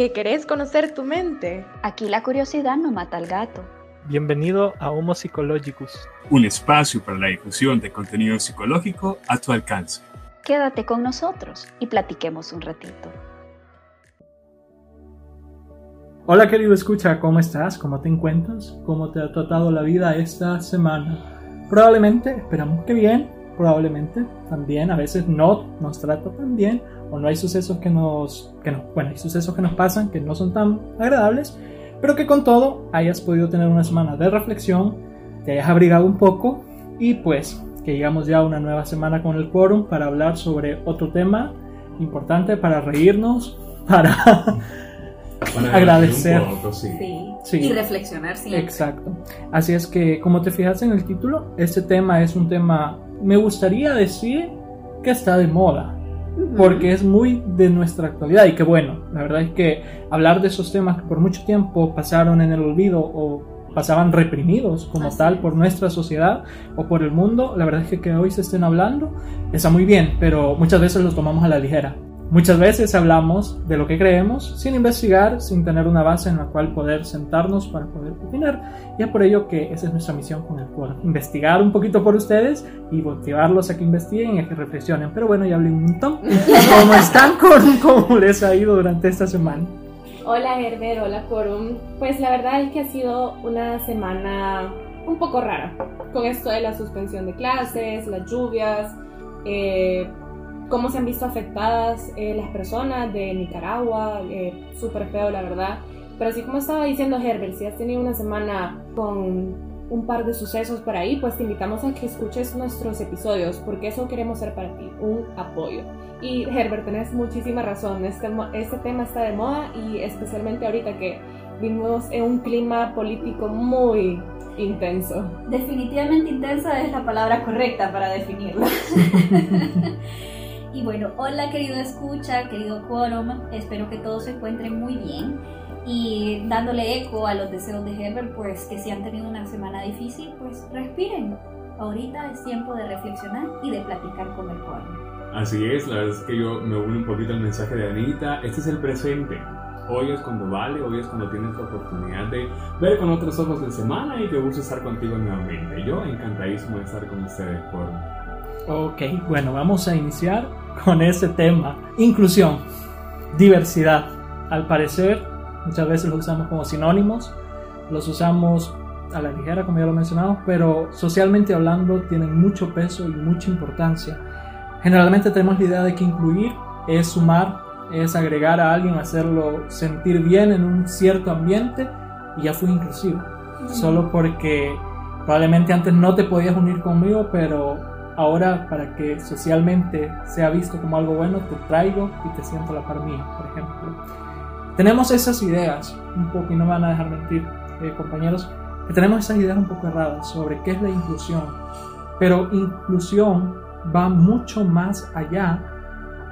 ¿Que querés conocer tu mente? Aquí la curiosidad no mata al gato. Bienvenido a Homo Psychologicus, un espacio para la difusión de contenido psicológico a tu alcance. Quédate con nosotros y platiquemos un ratito. Hola querido escucha, ¿cómo estás? ¿Cómo te encuentras? ¿Cómo te ha tratado la vida esta semana? Probablemente, esperamos que bien, probablemente también, a veces no nos trata tan bien o no hay sucesos que nos, que no, bueno, hay sucesos que nos pasan que no son tan agradables, pero que con todo hayas podido tener una semana de reflexión, te hayas abrigado un poco y pues que llegamos ya a una nueva semana con el quórum para hablar sobre otro tema importante, para reírnos, para, agradecer. sí. Y reflexionar siempre. Exacto. Así es que, como te fijas en el título, este tema es un tema, me gustaría decir que está de moda porque es muy de nuestra actualidad. Y que bueno, la verdad es que hablar de esos temas que por mucho tiempo pasaron en el olvido o pasaban reprimidos como tal por nuestra sociedad o por el mundo, la verdad es que que hoy se estén hablando está muy bien, pero muchas veces los tomamos a la ligera. Muchas veces hablamos de lo que creemos sin investigar, sin tener una base en la cual poder sentarnos para poder opinar. Y es por ello que esa es nuestra misión con el cual investigar un poquito por ustedes y motivarlos a que investiguen y a que reflexionen. Pero bueno, ya hablé un montón. ¿Cómo están? ¿Cómo les ha ido durante esta semana? Hola Herbert, hola Quorum. Pues la verdad es que ha sido una semana un poco rara con esto de la suspensión de clases, las lluvias. Eh, cómo se han visto afectadas eh, las personas de Nicaragua, eh, súper feo la verdad. Pero así como estaba diciendo Herbert, si has tenido una semana con un par de sucesos por ahí, pues te invitamos a que escuches nuestros episodios, porque eso queremos ser para ti, un apoyo. Y Herbert, tenés muchísima razón, este, este tema está de moda y especialmente ahorita que vivimos en un clima político muy intenso. Definitivamente intensa es la palabra correcta para definirlo. Y bueno, hola querido escucha, querido quórum, espero que todos se encuentren muy bien. Y dándole eco a los deseos de Herbert, pues que si han tenido una semana difícil, pues respiren. Ahorita es tiempo de reflexionar y de platicar con el quórum. Así es, la verdad es que yo me uno un poquito al mensaje de Anita. Este es el presente. Hoy es cuando vale, hoy es cuando tienes la oportunidad de ver con otros ojos la semana y que gusto estar contigo nuevamente. Yo encantadísimo de estar con ustedes, por Ok, bueno, vamos a iniciar con ese tema. Inclusión, diversidad. Al parecer, muchas veces los usamos como sinónimos, los usamos a la ligera, como ya lo mencionamos, pero socialmente hablando tienen mucho peso y mucha importancia. Generalmente tenemos la idea de que incluir es sumar, es agregar a alguien, hacerlo sentir bien en un cierto ambiente y ya fui inclusivo. Solo porque probablemente antes no te podías unir conmigo, pero ahora para que socialmente sea visto como algo bueno, te traigo y te siento a la par mía, por ejemplo. Tenemos esas ideas, un poco, y no me van a dejar mentir, eh, compañeros, que tenemos esas ideas un poco erradas sobre qué es la inclusión. Pero inclusión va mucho más allá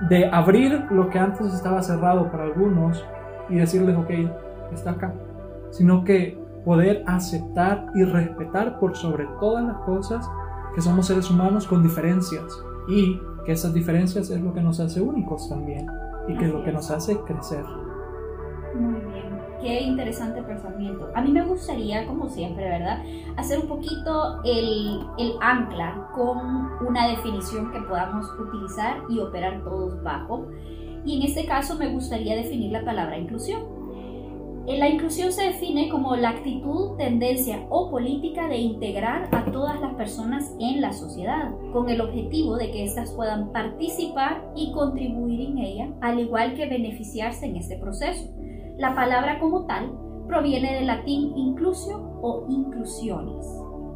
de abrir lo que antes estaba cerrado para algunos y decirles, ok, está acá, sino que poder aceptar y respetar por sobre todas las cosas que somos seres humanos con diferencias y que esas diferencias es lo que nos hace únicos también y que es lo que nos hace crecer. Muy bien, qué interesante pensamiento. A mí me gustaría, como siempre, ¿verdad? Hacer un poquito el, el ancla con una definición que podamos utilizar y operar todos bajo. Y en este caso me gustaría definir la palabra inclusión. La inclusión se define como la actitud, tendencia o política de integrar a todas las personas en la sociedad, con el objetivo de que éstas puedan participar y contribuir en ella, al igual que beneficiarse en este proceso. La palabra como tal proviene del latín inclusio o inclusiones.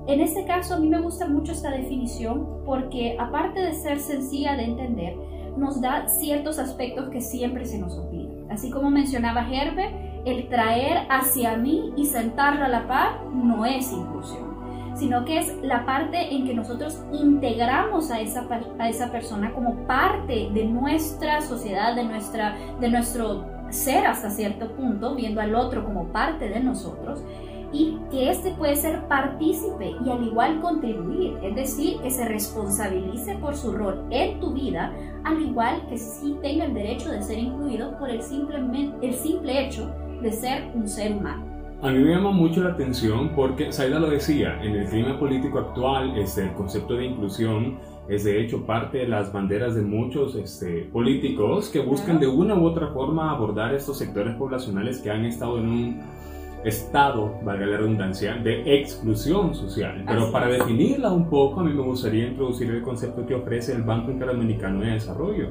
En este caso a mí me gusta mucho esta definición porque aparte de ser sencilla de entender, nos da ciertos aspectos que siempre se nos olvidan. Así como mencionaba Herbert, el traer hacia mí y sentarlo a la par no es inclusión, sino que es la parte en que nosotros integramos a esa, a esa persona como parte de nuestra sociedad, de, nuestra, de nuestro ser hasta cierto punto, viendo al otro como parte de nosotros, y que éste puede ser partícipe y al igual contribuir, es decir, que se responsabilice por su rol en tu vida, al igual que sí tenga el derecho de ser incluido por el, simplemente, el simple hecho de ser un ser humano. A mí me llama mucho la atención porque Saida lo decía, en el clima político actual este, el concepto de inclusión es de hecho parte de las banderas de muchos este, políticos que buscan de una u otra forma abordar estos sectores poblacionales que han estado en un estado, valga la redundancia, de exclusión social. Pero para definirla un poco, a mí me gustaría introducir el concepto que ofrece el Banco Interamericano de Desarrollo.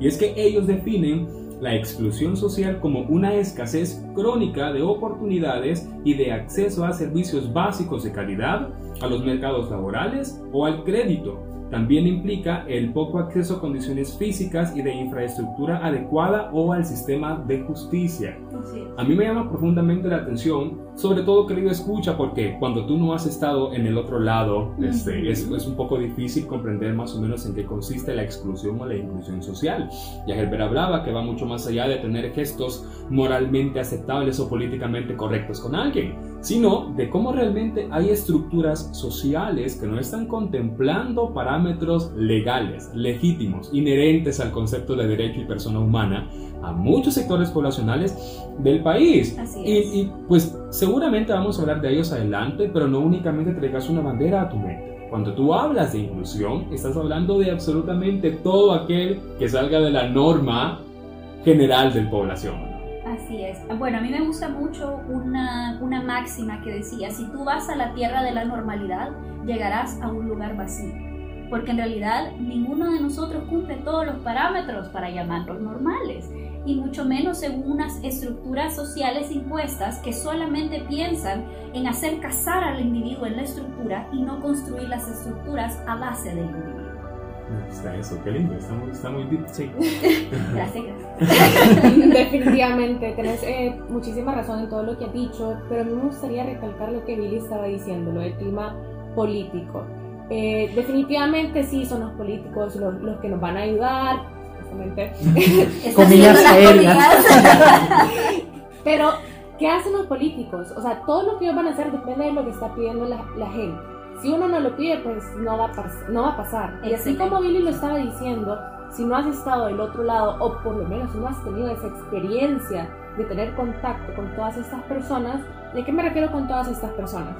Y es que ellos definen la exclusión social como una escasez crónica de oportunidades y de acceso a servicios básicos de calidad, a los mercados laborales o al crédito, también implica el poco acceso a condiciones físicas y de infraestructura adecuada o al sistema de justicia. A mí me llama profundamente la atención, sobre todo querido escucha, porque cuando tú no has estado en el otro lado, este, es, es, un poco difícil comprender más o menos en qué consiste la exclusión o la inclusión social. Ya Herbert hablaba que va mucho más allá de tener gestos moralmente aceptables o políticamente correctos con alguien, sino de cómo realmente hay estructuras sociales que no están contemplando parámetros legales, legítimos, inherentes al concepto de derecho y persona humana a muchos sectores poblacionales del país. y, y, pues seguramente vamos a hablar de ellos adelante, pero no únicamente traigas una bandera a tu mente. Cuando tú hablas de inclusión, estás hablando de absolutamente todo aquel que salga de la norma general del población. Así es. Bueno, a mí me gusta mucho una, una máxima que decía, si tú vas a la tierra de la normalidad, llegarás a un lugar vacío. Porque en realidad ninguno de nosotros cumple todos los parámetros para llamarlos normales y mucho menos según unas estructuras sociales impuestas que solamente piensan en hacer casar al individuo en la estructura y no construir las estructuras a base del individuo. Está eso, qué lindo, está muy, está muy deep. Sí. gracias, gracias. Definitivamente, tenés eh, muchísima razón en todo lo que has dicho, pero a mí me gustaría recalcar lo que Billy estaba diciendo, lo del clima político. Eh, definitivamente sí, son los políticos los, los que nos van a ayudar, supuestamente. Comillas aéreas. pero, ¿qué hacen los políticos? O sea, todo lo que ellos van a hacer depende de lo que está pidiendo la, la gente. Si uno no lo pide, pues no va, a no va a pasar. Y así como Billy lo estaba diciendo, si no has estado del otro lado, o por lo menos no has tenido esa experiencia de tener contacto con todas estas personas, ¿de qué me refiero con todas estas personas?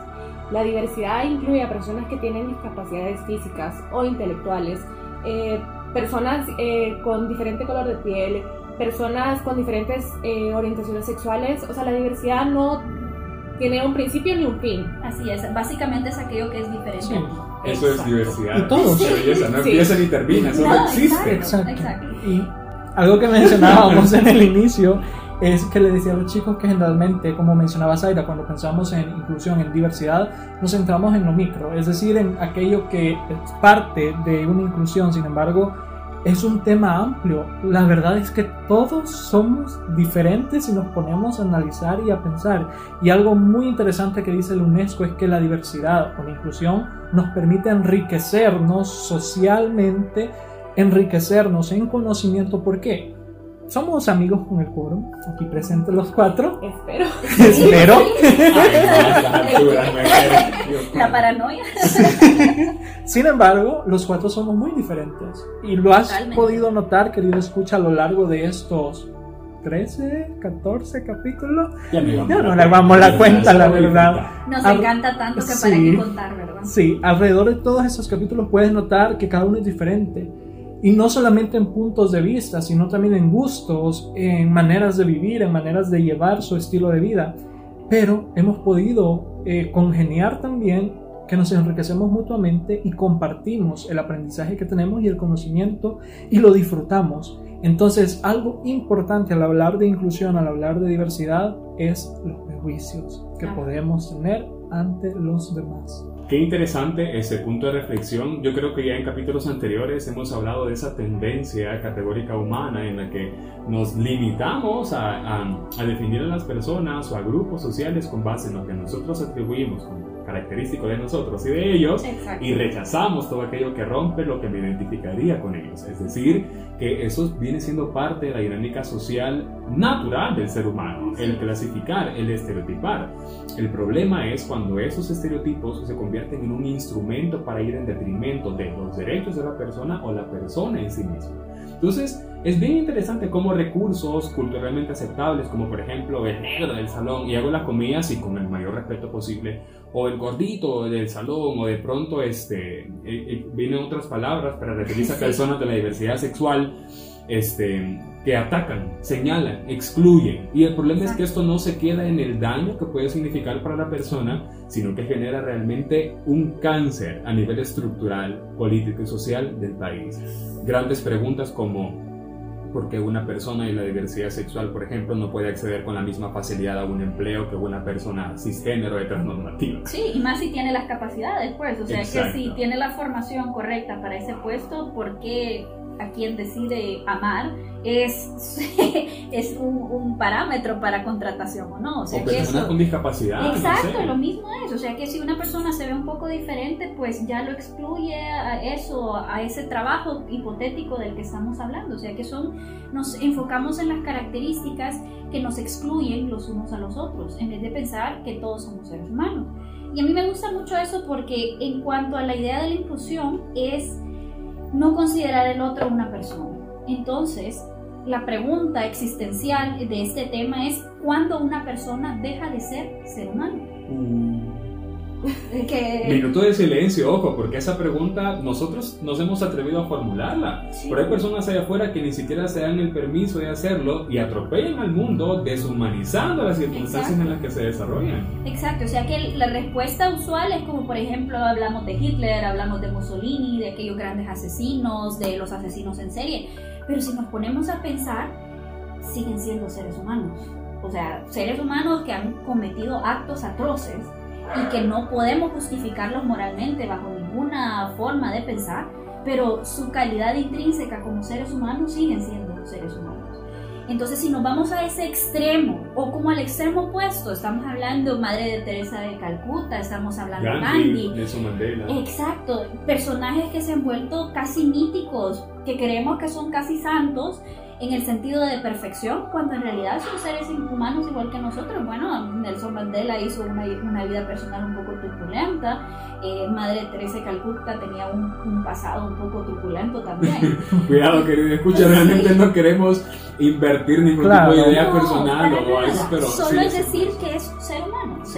La diversidad incluye a personas que tienen discapacidades físicas o intelectuales, eh, personas eh, con diferente color de piel, personas con diferentes eh, orientaciones sexuales. O sea, la diversidad no tiene un principio ni un fin. Así es, básicamente es aquello que es diferente. Sí. Eso es diversidad. Y todos. Belleza, no sí. empieza ni termina, eso no, no existe. Exacto. exacto. Y algo que mencionábamos en el inicio es que le decía a los chicos que generalmente, como mencionaba Zaira, cuando pensamos en inclusión, en diversidad, nos centramos en lo micro, es decir, en aquello que es parte de una inclusión, sin embargo, es un tema amplio. La verdad es que todos somos diferentes si nos ponemos a analizar y a pensar. Y algo muy interesante que dice la UNESCO es que la diversidad o la inclusión nos permite enriquecernos socialmente, enriquecernos en conocimiento. ¿Por qué? Somos amigos con el quórum, aquí presentes los cuatro. Espero. Espero. La paranoia. Sin embargo, los cuatro somos muy diferentes. Y lo has Totalmente. podido notar, querido escucha, a lo largo de estos 13, 14 capítulos. Ya, no le vamos la cuenta, la verdad. Nos Al encanta tanto que sí, para qué contar, ¿verdad? Sí, alrededor de todos esos capítulos puedes notar que cada uno es diferente. Y no solamente en puntos de vista, sino también en gustos, en maneras de vivir, en maneras de llevar su estilo de vida. Pero hemos podido eh, congeniar también que nos enriquecemos mutuamente y compartimos el aprendizaje que tenemos y el conocimiento y lo disfrutamos. Entonces, algo importante al hablar de inclusión, al hablar de diversidad, es los prejuicios que podemos tener ante los demás. Qué interesante ese punto de reflexión. Yo creo que ya en capítulos anteriores hemos hablado de esa tendencia categórica humana en la que nos limitamos a, a, definir a las personas o a grupos sociales con base en lo que nosotros atribuimos como característico de nosotros y de ellos Exacto. y rechazamos todo aquello que rompe lo que me identificaría con ellos. Es decir, que eso viene siendo parte de la dinámica social natural del ser humano, el clasificar, el estereotipar. El problema es cuando esos estereotipos se convierten en un instrumento para ir en detrimento de los derechos de la persona o la persona en sí misma. Entonces, es bien interesante cómo recursos culturalmente aceptables, como por ejemplo el negro del salón, y hago las comillas y con el mayor respeto posible, o el gordito del salón, o de pronto este, eh, eh, vienen otras palabras para referirse a personas de la diversidad sexual, este, que atacan, señalan, excluyen. Y el problema es que esto no se queda en el daño que puede significar para la persona, sino que genera realmente un cáncer a nivel estructural, político y social del país. Grandes preguntas como por qué una persona de la diversidad sexual, por ejemplo, no puede acceder con la misma facilidad a un empleo que una persona cisgénero heteronormativa. Sí, y más si tiene las capacidades, pues. O sea, Exacto. que si tiene la formación correcta para ese puesto, ¿por qué a quien decide amar es, es un, un parámetro para contratación o no? O sea, o que personas eso... con discapacidad. no Exacto, sé. lo mismo es, o sea que si una persona se ve un poco diferente, pues ya lo excluye a eso, a ese trabajo hipotético del que estamos hablando, o sea que son, nos enfocamos en las características que nos excluyen los unos a los otros, en vez de pensar que todos somos seres humanos. Y a mí me gusta mucho eso porque en cuanto a la idea de la inclusión es no considerar el otro una persona. Entonces, la pregunta existencial de este tema es ¿cuándo una persona deja de ser ser humano? Que, Minuto de silencio, ojo, porque esa pregunta nosotros nos hemos atrevido a formularla. Sí. Pero hay personas allá afuera que ni siquiera se dan el permiso de hacerlo y atropellan al mundo deshumanizando las circunstancias Exacto. en las que se desarrollan. Exacto, o sea que la respuesta usual es como por ejemplo hablamos de Hitler, hablamos de Mussolini, de aquellos grandes asesinos, de los asesinos en serie, pero si nos ponemos a pensar, siguen siendo seres humanos. O sea, seres humanos que han cometido actos atroces y que no podemos justificarlos moralmente bajo ninguna forma de pensar, pero su calidad intrínseca como seres humanos siguen siendo seres humanos. Entonces, si nos vamos a ese extremo, o como al extremo opuesto, estamos hablando Madre de Teresa de Calcuta, estamos hablando Gandhi. Nelson Mandela. Exacto, personajes que se han vuelto casi míticos, que creemos que son casi santos en el sentido de perfección, cuando en realidad son seres humanos igual que nosotros. Bueno, Nelson Mandela hizo una, una vida personal un poco turbulenta, eh, Madre Teresa de Calcuta tenía un, un pasado un poco turbulento también. Cuidado, querido, escucha, Sí. realmente no queremos invertir ningún Claro. tipo de idea No, personal o algo, nada. pero Solo sí, es sí. decir que es un ser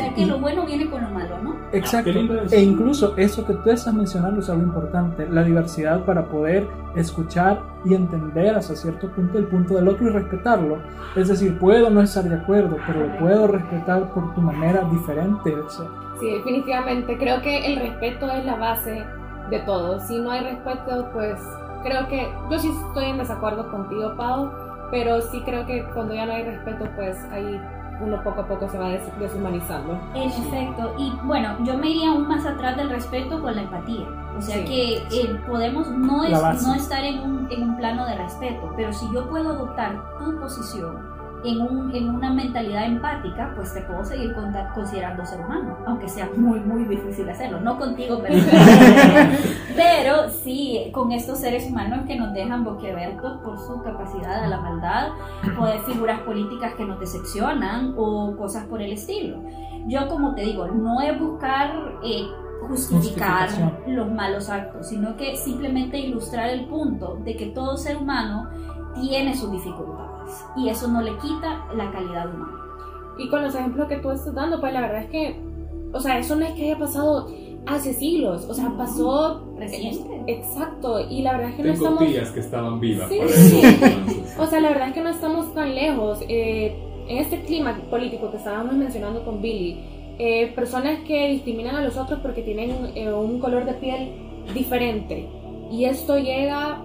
sea que lo bueno viene con lo malo, ¿no? Exacto. eso. E incluso eso que tú estás mencionando es algo importante, la diversidad para poder escuchar y entender hasta cierto punto el punto del otro y respetarlo. Es decir, puedo no estar de acuerdo, pero lo puedo respetar por tu manera diferente de ser. Sí, definitivamente. Creo que el respeto es la base de todo. Si no hay respeto, pues creo que yo sí estoy en desacuerdo contigo, Pau, pero sí creo que cuando ya no hay respeto, pues ahí uno poco a poco se va des- deshumanizando. En efecto, y bueno, yo me iría aún más atrás del respeto con la empatía. O sea Sí. que eh, podemos no, es, no estar en un, en un plano de respeto, pero si yo puedo adoptar tu posición en, un, en una mentalidad empática, pues te puedo seguir considerando ser humano, aunque sea muy, muy difícil hacerlo. No contigo, pero, pero sí con estos seres humanos que nos dejan boquiabiertos por su capacidad a la maldad, o de figuras políticas que nos decepcionan o cosas por el estilo. Yo, como te digo, no es buscar eh, justificar los malos actos, sino que simplemente ilustrar el punto de que todo ser humano tiene sus dificultades y eso no le quita la calidad humana. Y con los ejemplos que tú estás dando, pues la verdad es que, o sea, eso no es que haya pasado hace siglos, o sea, pasó Reciente. Exacto, y la verdad es que no Tengo estamos... tías que estaban vivas Sí. para eso. O sea, la verdad es que no estamos tan lejos. Eh, en este clima político que estábamos mencionando con Billy, eh, personas que discriminan a los otros porque tienen eh, un color de piel diferente. Y esto llega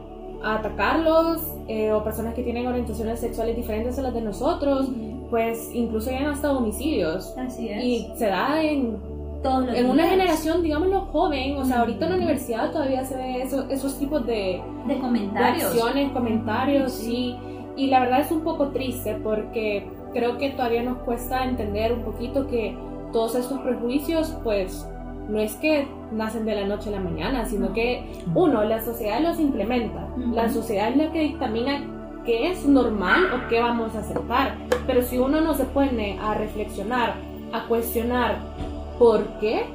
a atacarlos, eh, o personas que tienen orientaciones sexuales diferentes a las de nosotros, pues incluso llegan hasta homicidios. Así es. Y se da en Todos los en una generación, digámoslo, joven, o sea, ahorita en la universidad todavía se ve eso- esos tipos de, de de comentarios. acciones, comentarios, Sí. sí. Y la verdad es un poco triste porque creo que todavía nos cuesta entender un poquito que todos estos prejuicios, pues, no es que nacen de la noche a la mañana, sino que, uno, la sociedad los implementa. La sociedad es la que dictamina qué es normal o qué vamos a aceptar. Pero si uno no se pone a reflexionar, a cuestionar por qué,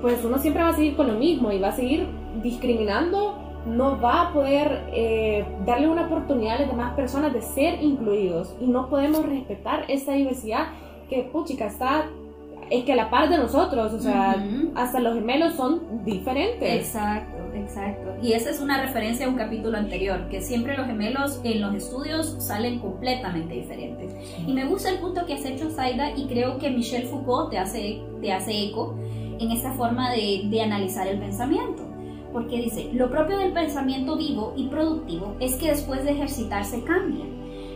pues uno siempre va a seguir con lo mismo y va a seguir discriminando, no va a poder eh, darle una oportunidad a las demás personas de ser incluidos y no podemos respetar esa diversidad que, puchica, está, es que a la par de nosotros, o sea, hasta los gemelos son diferentes. Exacto, exacto. Y esa es una referencia a un capítulo anterior, que siempre los gemelos en los estudios salen completamente diferentes. Y me gusta el punto que has hecho, Zaida, y creo que Michel Foucault te hace, te hace eco en esta forma de, de analizar el pensamiento. Porque dice, lo propio del pensamiento vivo y productivo es que después de ejercitarse cambia.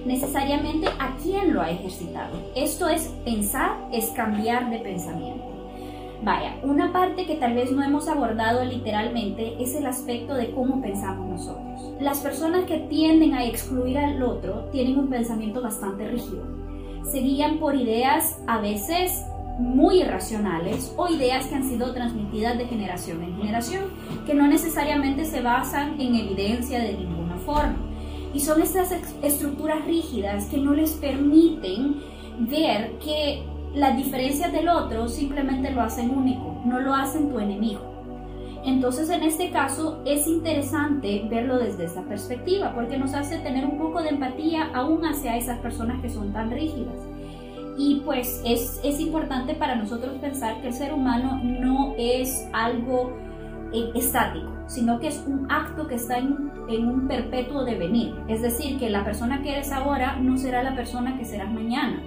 Necesariamente a quién lo ha ejercitado. Esto es pensar, es cambiar de pensamiento. Vaya, una parte que tal vez no hemos abordado literalmente es el aspecto de cómo pensamos nosotros. Las personas que tienden a excluir al otro tienen un pensamiento bastante rígido. Se guían por ideas a veces muy irracionales o ideas que han sido transmitidas de generación en generación, que no necesariamente se basan en evidencia de ninguna forma. Y son estas estructuras rígidas que no les permiten ver que las diferencias del otro simplemente lo hacen único, no lo hacen tu enemigo. Entonces en este caso es interesante verlo desde esta perspectiva porque nos hace tener un poco de empatía aún hacia esas personas que son tan rígidas. Y pues es, es importante para nosotros pensar que el ser humano no es algo eh, estático, sino que es un acto que está en, un perpetuo devenir. Es decir, que la persona que eres ahora no será la persona que serás mañana.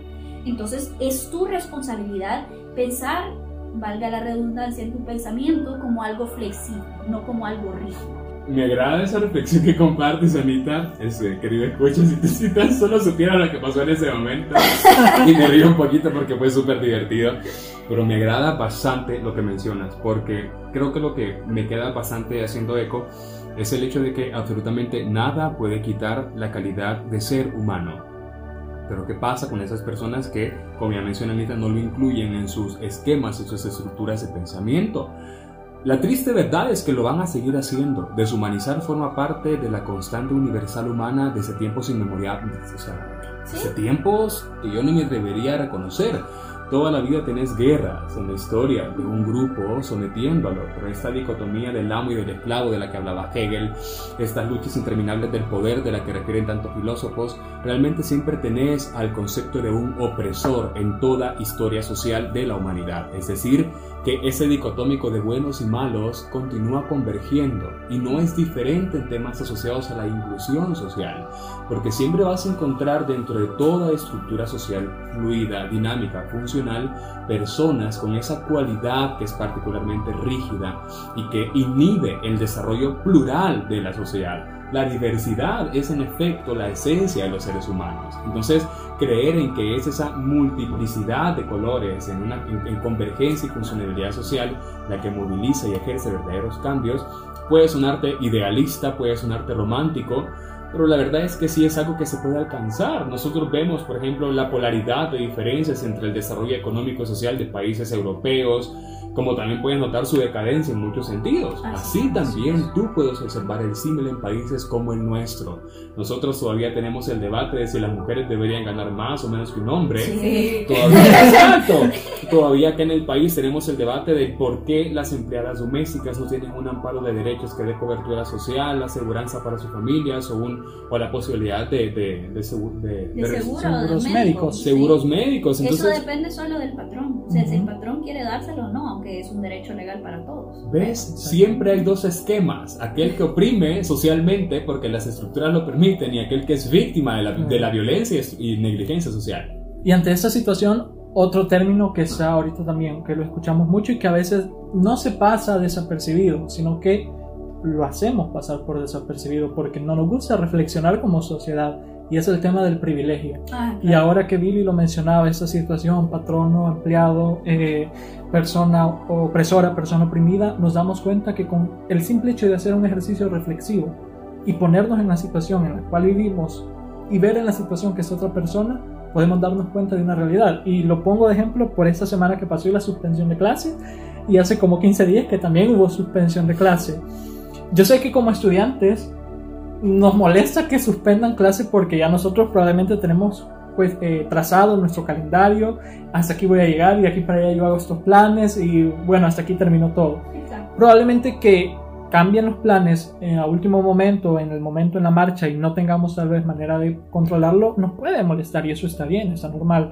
Entonces es tu responsabilidad pensar, valga la redundancia, en tu pensamiento como algo flexible, no como algo rígido. Me agrada esa reflexión que compartes, Anita. Este, querido escucha, si, te- si solo supiera lo que pasó en ese momento. Y me río un poquito porque fue súper divertido. Pero me agrada bastante lo que mencionas, porque creo que lo que me queda bastante haciendo eco es el hecho de que absolutamente nada puede quitar la calidad de ser humano. Pero ¿qué pasa con esas personas que, como ya mencioné Anita, no lo incluyen en sus esquemas, en sus estructuras de pensamiento? La triste verdad es que lo van a seguir haciendo. Deshumanizar forma parte de la constante universal humana desde tiempos inmemoriales. O sea, desde tiempos que yo ni me debería reconocer. Toda la vida tenés guerras en la historia de un grupo sometiendo al otro. Esta dicotomía del amo y del esclavo de la que hablaba Hegel, estas luchas interminables del poder de la que refieren tantos filósofos, realmente siempre tenés al concepto de un opresor en toda historia social de la humanidad. Es decir, que ese dicotómico de buenos y malos continúa convergiendo y no es diferente en temas asociados a la inclusión social, porque siempre vas a encontrar dentro de toda estructura social fluida, dinámica, funcional, personas con esa cualidad que es particularmente rígida y que inhibe el desarrollo plural de la sociedad. La diversidad es en efecto la esencia de los seres humanos. Entonces, creer en que es esa multiplicidad de colores en, una, en, en convergencia y funcionalidad social la que moviliza y ejerce verdaderos cambios, puede sonarte idealista, puede sonarte romántico, pero la verdad es que sí es algo que se puede alcanzar. Nosotros vemos, por ejemplo, la polaridad de diferencias entre el desarrollo económico y social de países europeos, como también puedes notar su decadencia en muchos sentidos. Así Así es. también tú puedes observar el símil en países como el nuestro. Nosotros todavía tenemos el debate de si las mujeres deberían ganar más o menos que un hombre. Sí. Todavía, exacto. Todavía acá en el país tenemos el debate de por qué las empleadas domésticas no tienen un amparo de derechos que dé cobertura social, aseguranza para sus familias o, un, o la posibilidad de, de, de, segu- de- De de- seguro, seguros médicos. sí. seguros médicos. Eso depende solo del patrón. O sea, si el patrón quiere dárselo o no, aunque es un derecho legal para todos. ¿Ves? Siempre hay dos esquemas. Aquel que oprime socialmente porque las estructuras lo permiten y aquel que es víctima de la, de la violencia y negligencia social. Y ante esta situación, otro término que está ahorita también, que lo escuchamos mucho y que a veces no se pasa desapercibido, sino que lo hacemos pasar por desapercibido porque no nos gusta reflexionar como sociedad y es el tema del privilegio. Ah, Y ahora que Billy lo mencionaba, esta situación, patrono, empleado, eh, persona opresora, persona oprimida, nos damos cuenta que con el simple hecho de hacer un ejercicio reflexivo y ponernos en la situación en la cual vivimos y ver en la situación que es otra persona, podemos darnos cuenta de una realidad. Y lo pongo de ejemplo por esta semana que pasó y la suspensión de clase, y hace como 15 días que también hubo suspensión de clase. Yo sé que como estudiantes nos molesta que suspendan clase porque ya nosotros probablemente tenemos pues eh, trazado nuestro calendario, hasta aquí voy a llegar y aquí para allá yo hago estos planes y bueno, hasta aquí terminó todo. Exacto. Probablemente que cambien los planes eh, a último momento, en el momento en la marcha y no tengamos tal vez manera de controlarlo, nos puede molestar y eso está bien, está normal.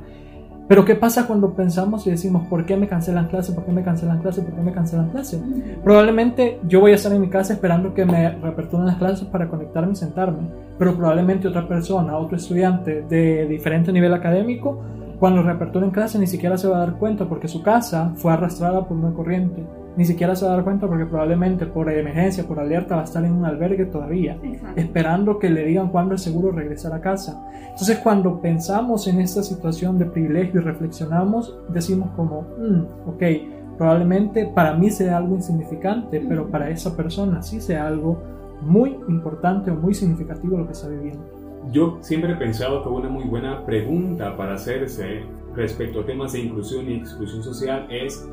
Pero ¿qué pasa cuando pensamos y decimos, ¿por qué me cancelan clase? ¿Por qué me cancelan clase? ¿Por qué me cancelan clase? Probablemente yo voy a estar en mi casa esperando que me reaperturen las clases para conectarme y sentarme, pero probablemente otra persona, otro estudiante de diferente nivel académico, cuando reaperturen clase ni siquiera se va a dar cuenta porque su casa fue arrastrada por una corriente. Ni siquiera se va a dar cuenta porque probablemente por emergencia, por alerta, va a estar en un albergue todavía Exacto. esperando que le digan cuándo es seguro regresar a casa. Entonces cuando pensamos en esta situación de privilegio y reflexionamos, decimos como, "Mm, ok, probablemente para mí sea algo insignificante, pero para esa persona sí sea algo muy importante o muy significativo lo que está viviendo. Yo siempre he pensado que una muy buena pregunta para hacerse respecto a temas de inclusión y exclusión social es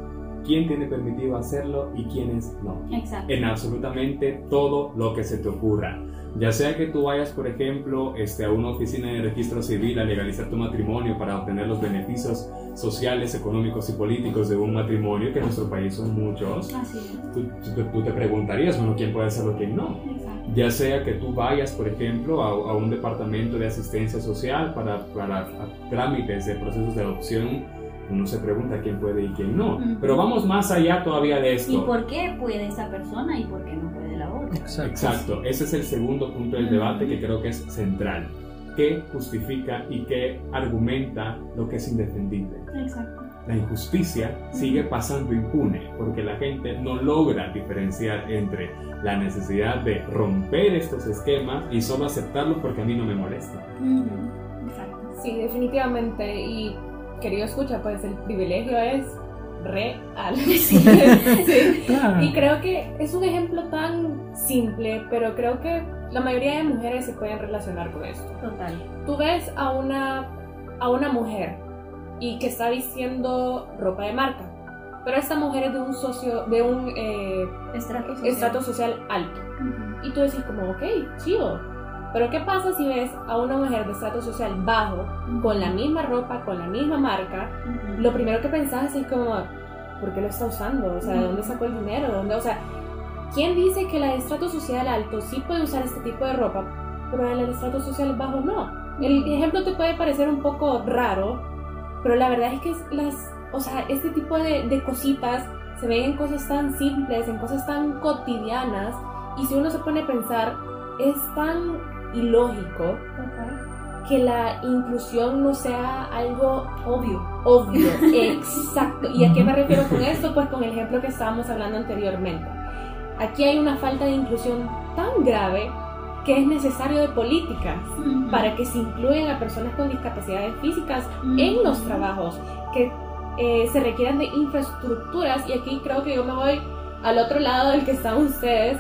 quién tiene permitido hacerlo y quiénes no. Exacto. En absolutamente todo lo que se te ocurra. Ya sea que tú vayas, por ejemplo, este, a una oficina de registro civil a legalizar tu matrimonio para obtener los beneficios sociales, económicos y políticos de un matrimonio, que en nuestro país son muchos, Así es. tú, tú- tú te preguntarías, bueno, ¿quién puede hacerlo y quién no? Exacto. Ya sea que tú vayas, por ejemplo, a, a un departamento de asistencia social para, para trámites de procesos de adopción, uno se pregunta quién puede y quién no. Pero vamos más allá todavía de esto. ¿Y por qué puede esa persona y por qué no puede la otra? Exacto, ese es el segundo punto del debate que creo que es central. ¿Qué justifica y qué argumenta lo que es indefendible? Exacto. La injusticia sigue pasando impune porque la gente no logra diferenciar entre la necesidad de romper estos esquemas y solo aceptarlos porque a mí no me molesta. Exacto. Sí, definitivamente. Y querido escucha, pues el privilegio es real. Sí. Claro. Y creo que es un ejemplo tan simple, pero creo que la mayoría de mujeres se pueden relacionar con esto. Total. Tú ves a una, a una mujer y que está vistiendo ropa de marca, pero esta mujer es de un socio, de un eh, Estrato social. estrato social alto. Y tú decís como, ok, chido. Pero ¿qué pasa si ves a una mujer de estrato social bajo, con la misma ropa, con la misma marca? Lo primero que pensás es como, ¿por qué lo está usando? O sea, ¿de dónde sacó el dinero? ¿De dónde? O sea, ¿quién dice que la de estrato social alto sí puede usar este tipo de ropa, pero la de estrato social bajo no? El ejemplo te puede parecer un poco raro, pero la verdad es que las, o sea, este tipo de, de cositas se ven en cosas tan simples, en cosas tan cotidianas, y si uno se pone a pensar, es tan ilógico Total. que la inclusión no sea algo Obvio. obvio, exacto. ¿Y a qué me refiero con esto? Pues con el ejemplo que estábamos hablando anteriormente. Aquí hay una falta de inclusión tan grave que es necesario de políticas para que se incluyan a personas con discapacidades físicas Ujú. en los trabajos, que eh, se requieran de infraestructuras y aquí creo que yo me voy al otro lado del que están ustedes,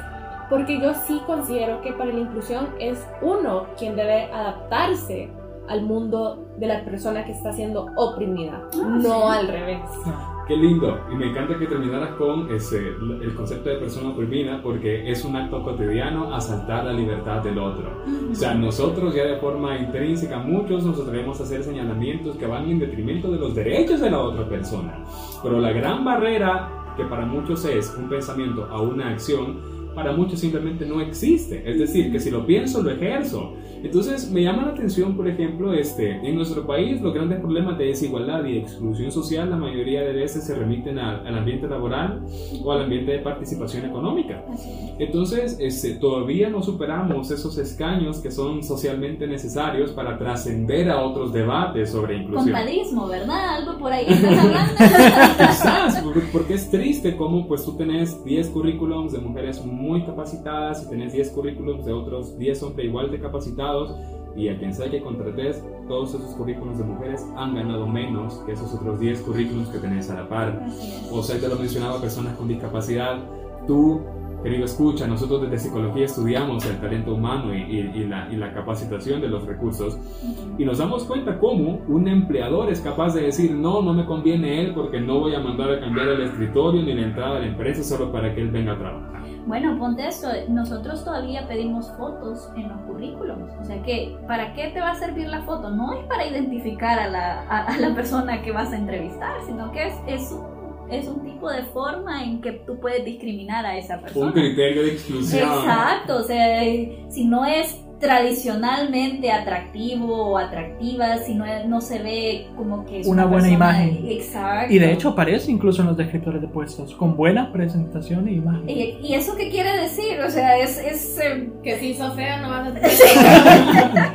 porque yo sí considero que para la inclusión es uno quien debe adaptarse al mundo de la persona que está siendo oprimida, Ah, no sí. al revés. Qué lindo, y me encanta que terminaras con ese, el concepto de persona oprimida porque es un acto cotidiano asaltar la libertad del otro. O sea, nosotros ya de forma intrínseca, muchos nos atrevemos a hacer señalamientos que van en detrimento de los derechos de la otra persona. Pero la gran barrera, que para muchos es un pensamiento a una acción, para muchos simplemente no existe. Es decir, que si lo pienso, lo ejerzo. Entonces, me llama la atención, por ejemplo, este, en nuestro país los grandes problemas de desigualdad y exclusión social, la mayoría de veces se remiten al, al ambiente laboral o al ambiente de participación económica. Entonces, este, todavía no superamos esos escaños que son socialmente necesarios para trascender a otros debates sobre inclusión. Compadrismo, ¿verdad? Algo por ahí estás hablando. Quizás, porque- es triste como pues tú tenés 10 currículums de mujeres muy capacitadas y tenés 10 currículums de otros 10 hombres igual de capacitados, y a quien sea que contrates, todos esos currículums de mujeres han ganado menos que esos otros 10 currículums que tenés a la par. O sea, te lo mencionaba, personas con discapacidad. Tú, querido escucha, nosotros desde psicología estudiamos el talento humano y, y- y la, y la capacitación de los recursos y nos damos cuenta cómo un empleador es capaz de decir, no, no me conviene él porque no voy a mandar a cambiar el escritorio ni la entrada de la empresa solo para que él venga a trabajar. Bueno, ponte esto, nosotros todavía pedimos fotos en los currículums, o sea que, ¿para qué te va a servir la foto? No es para identificar a la, a, a la persona que vas a entrevistar, sino que es, es, es un tipo de forma en que tú puedes discriminar a esa persona. Un criterio de exclusión. Exacto, o sea, si no es tradicionalmente atractivo o atractiva, si no, no se ve como que es Una buena persona- imagen. Exacto. Y de hecho aparece incluso en los descriptores de puestos, con buena presentación e imagen. ¿Y, y eso qué quiere decir? O sea, es... es eh, Que si sos fea no vas a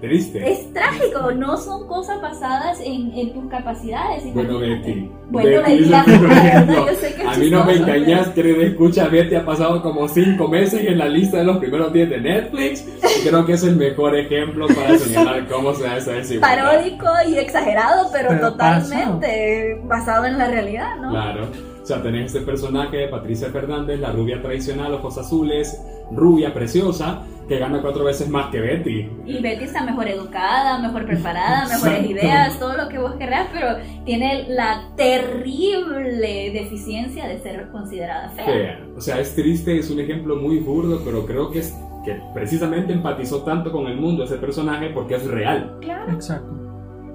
Triste. Es trágico, no son cosas basadas en, en tus capacidades. Bueno. Betty. Bueno, Betty yo sé que A mí no me engañas, querido escucha, Betty ha pasado como 5 meses en la lista de los primeros 10 de Netflix. Y creo que es el mejor ejemplo para señalar cómo se da esa desigualdad. Paródico y exagerado, pero, Pero totalmente basado en la realidad, ¿no? Claro. O sea, tenés este personaje de Patricia Fernández, la rubia tradicional, ojos azules, rubia, preciosa, que gana cuatro veces más que Betty. Y Betty está mejor educada, mejor preparada, mejores Exacto. ideas, todo lo que vos querrás, pero tiene la terrible deficiencia de ser considerada fea. Fea. O sea, es triste, es un ejemplo muy burdo, pero creo que es que precisamente empatizó tanto con el mundo ese personaje porque es real. Claro, Exacto.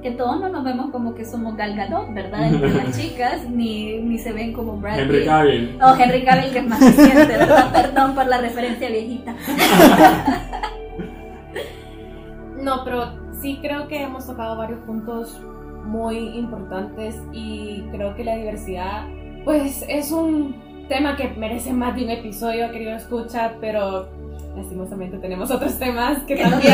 Que todos no nos vemos como que somos Gal Gadot, ¿verdad? Entre las chicas, ni, ni se ven como Brad Henry. Cavill. O Henry Cavill, que es más reciente, ¿verdad? Perdón por la referencia viejita. No, pero sí creo que hemos tocado varios puntos muy importantes y creo que la diversidad, pues es un tema que merece más de un episodio, querido escucha, pero lastimosamente tenemos otros temas que también.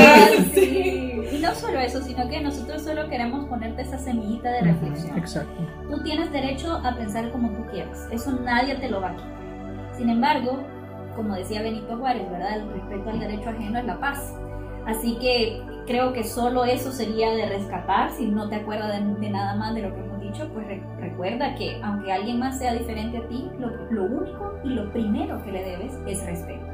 Sí. Y no solo eso, sino que nosotros solo queremos ponerte esa semillita de reflexión. Exacto. Tú tienes derecho a pensar como tú quieras, eso nadie te lo va a quitar. Sin embargo, como decía Benito Juárez, ¿verdad? El respeto al derecho ajeno es la paz. Así que creo que solo eso sería de rescatar. Si no te acuerdas de, de nada más de lo que hemos dicho, pues re- recuerda que aunque alguien más sea diferente a ti, lo, lo único y lo primero que le debes es respeto.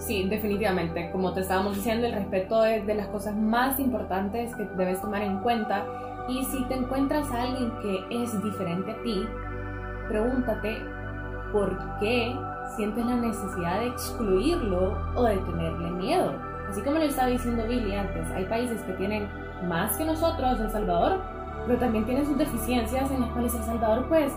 Sí, definitivamente. Como te estábamos diciendo, el respeto es de las cosas más importantes que debes tomar en cuenta. Y si te encuentras a alguien que es diferente a ti, pregúntate por qué sientes la necesidad de excluirlo o de tenerle miedo. Así como lo estaba diciendo Billy antes, hay países que tienen más que nosotros, El Salvador, pero también tienen sus deficiencias en las cuales El Salvador pues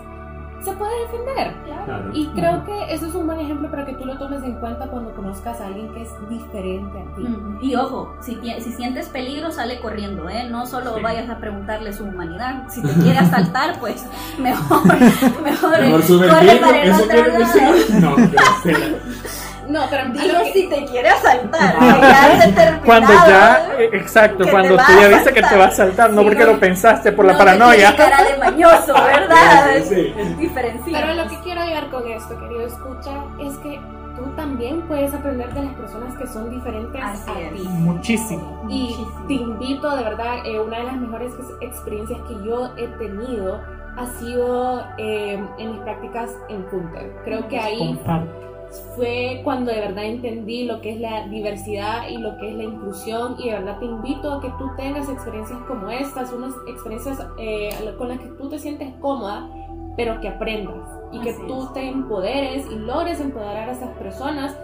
se puede defender. Claro. Y creo que eso es un buen ejemplo para que tú lo tomes en cuenta cuando conozcas a alguien que es diferente a ti. Y ojo, si, si sientes peligro, sale corriendo, ¿eh? No solo Sí. vayas a preguntarle su humanidad. Si te quiere asaltar, pues mejor, mejor, Mejor sube el corre para el eso otro lado. No. No, pero que- si te quiere asaltar, ya Cuando ya, eh, exacto, cuando te tú ya viste que te asaltar. va a saltar, no Sí, porque no. lo pensaste por la no paranoia. cara de mañoso, ¿verdad? Sí, sí. Es diferencia. Pero lo que quiero llegar con esto, querido escucha, es que tú también puedes aprender de las personas que son diferentes Así a es. ti. Muchísimo. Y Muchísimo. te invito, de verdad, eh, una de las mejores experiencias que yo he tenido ha sido eh, en mis prácticas en Funter. Creo que ahí. Fue cuando de verdad entendí lo que es la diversidad y lo que es la inclusión y de verdad te invito a que tú tengas experiencias como estas, unas experiencias eh, con las que tú te sientes cómoda, pero que aprendas y que tú es. te empoderes y logres empoderar a esas personas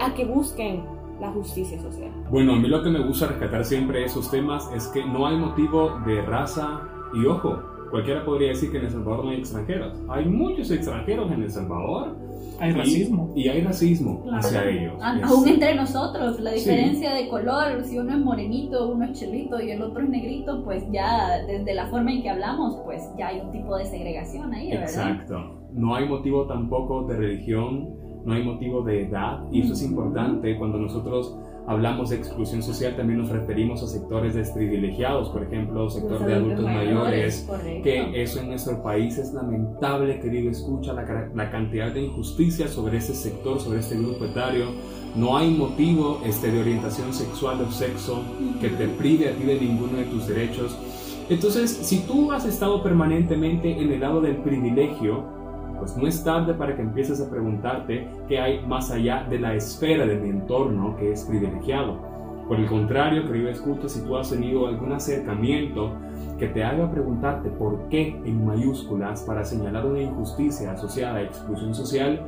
a que busquen la justicia social. Bueno, a mí lo que me gusta rescatar siempre de esos temas es que no hay motivo de raza y ojo. Cualquiera podría decir que en El Salvador no hay extranjeros. Hay muchos extranjeros en El Salvador. Hay y- racismo. Y, hay racismo Claro. hacia ellos. A- Es- Aún entre nosotros, la Sí. diferencia de color, si uno es morenito, uno es chelito y el otro es negrito, pues ya desde la forma en que hablamos, pues ya hay un tipo de segregación ahí, ¿verdad? Exacto. No hay motivo tampoco de religión, no hay motivo de edad, y eso es importante cuando nosotros hablamos de exclusión social, también nos referimos a sectores desprivilegiados, por ejemplo, sector de adultos mayores, que eso en nuestro país es lamentable, querido, escucha la, la cantidad de injusticia sobre este sector, sobre este grupo etario. No hay motivo este, de orientación sexual o sexo que te prive a ti de ninguno de tus derechos. Entonces, si tú has estado permanentemente en el lado del privilegio, pues no es tarde para que empieces a preguntarte qué hay más allá de la esfera de mi entorno que es privilegiado. Por el contrario, querido escucha, si tú has tenido algún acercamiento que te haga preguntarte por qué en mayúsculas para señalar una injusticia asociada a exclusión social,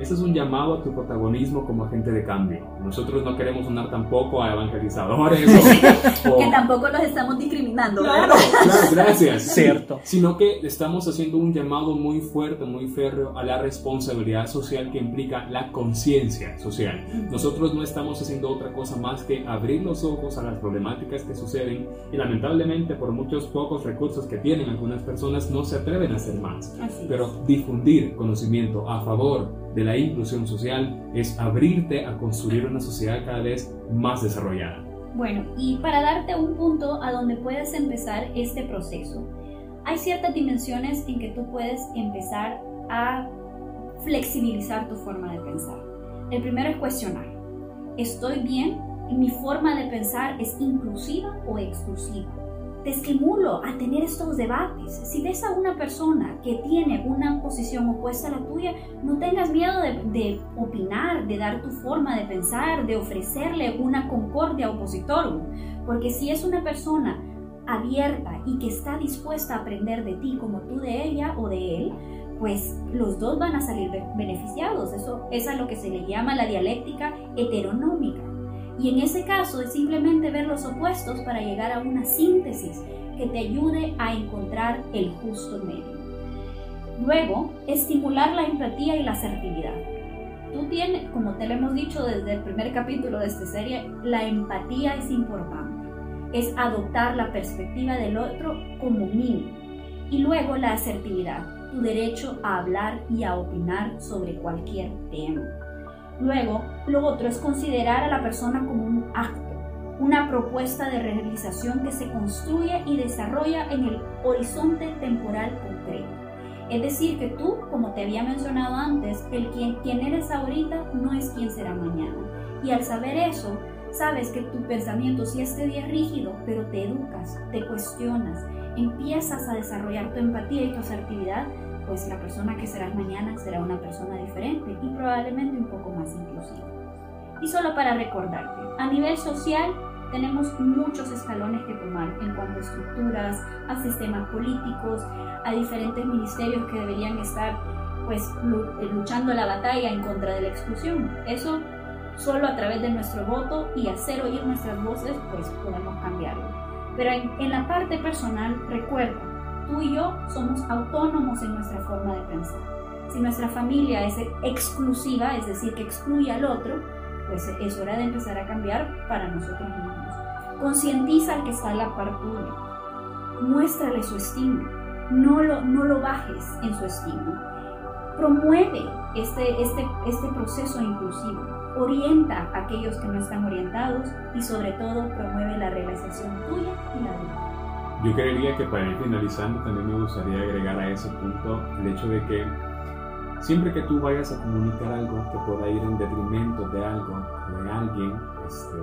ese es un llamado a tu protagonismo como agente de cambio. Nosotros no queremos sonar tampoco a evangelizadores. O, que tampoco los estamos discriminando. Claro, claro, gracias. Cierto. Sino que estamos haciendo un llamado muy fuerte, muy férreo a la responsabilidad social que implica la conciencia social. Nosotros no estamos haciendo otra cosa más que abrir los ojos a las problemáticas que suceden y lamentablemente por muchos pocos recursos que tienen algunas personas no se atreven a hacer más. Pero difundir conocimiento a favor de la inclusión social es abrirte a construir una sociedad cada vez más desarrollada. Bueno, y para darte un punto a donde puedes empezar este proceso, hay ciertas dimensiones en que tú puedes empezar a flexibilizar tu forma de pensar. El primero es cuestionar. ¿Estoy bien? ¿Mi forma de pensar es inclusiva o exclusiva? Te estimulo a tener estos debates. Si ves a una persona que tiene una posición opuesta a la tuya, no tengas miedo de, opinar, de dar tu forma de pensar, de ofrecerle una concordia opositor. Porque si es una persona abierta y que está dispuesta a aprender de ti como tú de ella o de él, pues los dos van a salir beneficiados. Eso es a lo que se le llama la dialéctica heteronómica. Y en ese caso es simplemente ver los opuestos para llegar a una síntesis que te ayude a encontrar el justo medio. Luego, estimular la empatía y la asertividad. Tú tienes, como te lo hemos dicho desde el primer capítulo de esta serie, la empatía es importante. Es adoptar la perspectiva del otro como mínimo. Y luego la asertividad, tu derecho a hablar y a opinar sobre cualquier tema. Luego, lo otro es considerar a la persona como un acto, una propuesta de realización que se construye y desarrolla en el horizonte temporal concreto. Es decir, que tú, como te había mencionado antes, el quien, quien eres ahorita no es quien será mañana. Y al saber eso, sabes que tu pensamiento sí este día es rígido, pero te educas, te cuestionas, empiezas a desarrollar tu empatía y tu asertividad pues la persona que serás mañana será una persona diferente y probablemente un poco más inclusiva. Y solo para recordarte, a nivel social tenemos muchos escalones que tomar en cuanto a estructuras, a sistemas políticos, a diferentes ministerios que deberían estar pues eh, luchando la batalla en contra de la exclusión. Eso solo a través de nuestro voto y hacer oír nuestras voces pues podemos cambiarlo. Pero en, en la parte personal recuerda, tú y yo somos autónomos en nuestra forma de pensar. Si nuestra familia es exclusiva, es decir, que excluye al otro, pues es hora de empezar a cambiar para nosotros mismos. Concientiza al que está a la par tuya. Muéstrale su estima. No lo, no lo bajes en su estima. Promueve este, este, este proceso inclusivo. Orienta a aquellos que no están orientados y sobre todo promueve la realización tuya y la de yo creería que para ir finalizando también me gustaría agregar a ese punto el hecho de que siempre que tú vayas a comunicar algo que pueda ir en detrimento de algo, de alguien, este,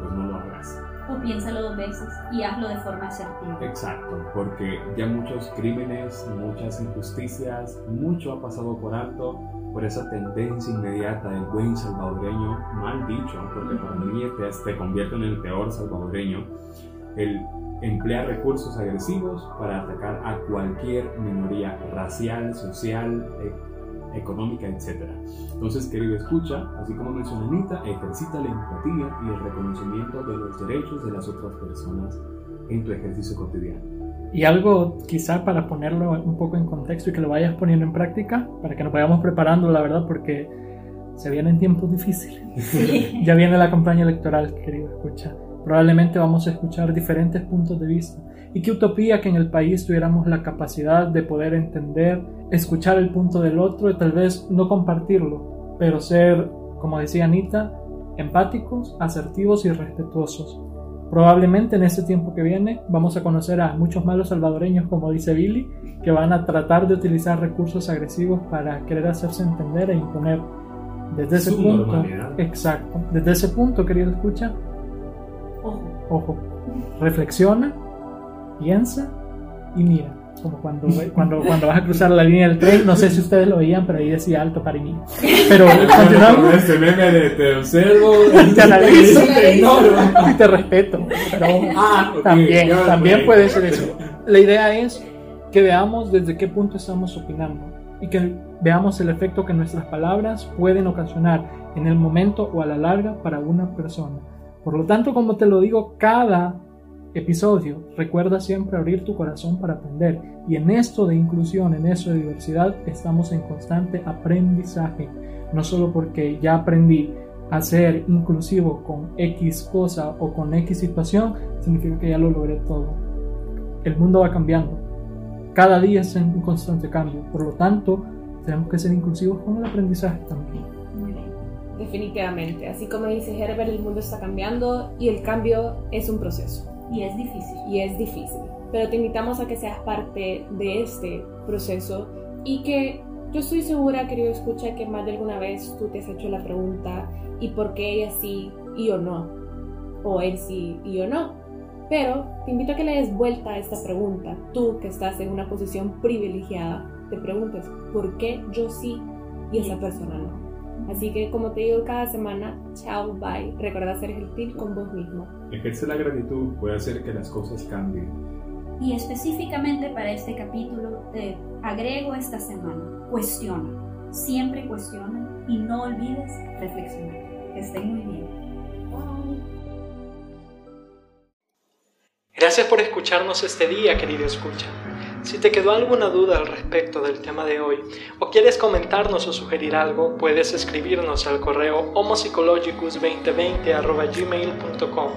pues no lo hagas. O piénsalo dos veces y hazlo de forma asertiva. Exacto, porque ya muchos crímenes, muchas injusticias, mucho ha pasado por alto por esa tendencia inmediata del buen salvadoreño, mal dicho, porque para mí te, te convierte en el peor salvadoreño, el emplea recursos agresivos para atacar a cualquier minoría racial, social, e-, económica, etc. Entonces, querido escucha, así como mencionó Anita, ejercita la empatía y el reconocimiento de los derechos de las otras personas en tu ejercicio cotidiano. Y algo quizá para ponerlo un poco en contexto y que lo vayas poniendo en práctica, para que nos vayamos preparando, la verdad, porque se vienen tiempos difíciles. ya viene la campaña electoral, querido escucha probablemente vamos a escuchar diferentes puntos de vista. Y qué utopía que en el país tuviéramos la capacidad de poder entender, escuchar el punto del otro y tal vez no compartirlo, pero ser, como decía Anita, empáticos, asertivos y respetuosos. Probablemente en este tiempo que viene vamos a conocer a muchos malos salvadoreños, como dice Billy, que van a tratar de utilizar recursos agresivos para querer hacerse entender e imponer. Desde ese Su punto, normalidad. exacto. Desde ese punto, querido escucha, Ojo. ojo, reflexiona, piensa y mira. Como cuando, cuando, cuando vas a cruzar la línea del tren, no sé si ustedes lo veían, pero ahí decía alto para mira. Pero continuamos. Ese meme de te observo, Te analizo. te ignoro. y te respeto. Ah, ok, también, también puede ser eso. La idea es que veamos desde qué punto estamos opinando y que veamos el efecto que nuestras palabras pueden ocasionar en el momento o a la larga para una persona. Por lo tanto, como te lo digo, cada episodio recuerda siempre abrir tu corazón para aprender y en esto de inclusión, en eso de diversidad, estamos en constante aprendizaje. No solo porque ya aprendí a ser inclusivo con X cosa o con X situación, significa que ya lo logré todo. El mundo va cambiando. Cada día es en un constante cambio. Por lo tanto, tenemos que ser inclusivos con el aprendizaje también. Muy bien. Definitivamente. Así como dice Herbert, el mundo está cambiando y el cambio es un proceso Y es difícil. y es difícil. Pero te invitamos a que seas parte de este proceso y que yo estoy segura, querido escucha, que más de alguna vez tú te has hecho la pregunta ¿y por qué ella sí y yo no? O él sí y yo no. Pero te invito a que le des vuelta a esta pregunta. Tú que estás en una posición privilegiada, te preguntes ¿por qué yo sí y esa persona no? Así que como te digo cada semana, chao, bye. Recuerda ser gentil con vos mismo. Ejerce la gratitud puede hacer que las cosas cambien. Y específicamente para este capítulo te agrego esta semana. Cuestiona. Siempre cuestiona y no olvides reflexionar. Que estén muy bien. Gracias por escucharnos este día, querido escucha. Si te quedó alguna duda al respecto del tema de hoy o quieres comentarnos o sugerir algo, puedes escribirnos al correo homopsychologicus2020@gmail.com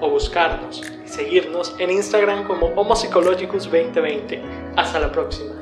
o buscarnos y seguirnos en Instagram como homopsychologicus2020. Hasta la próxima.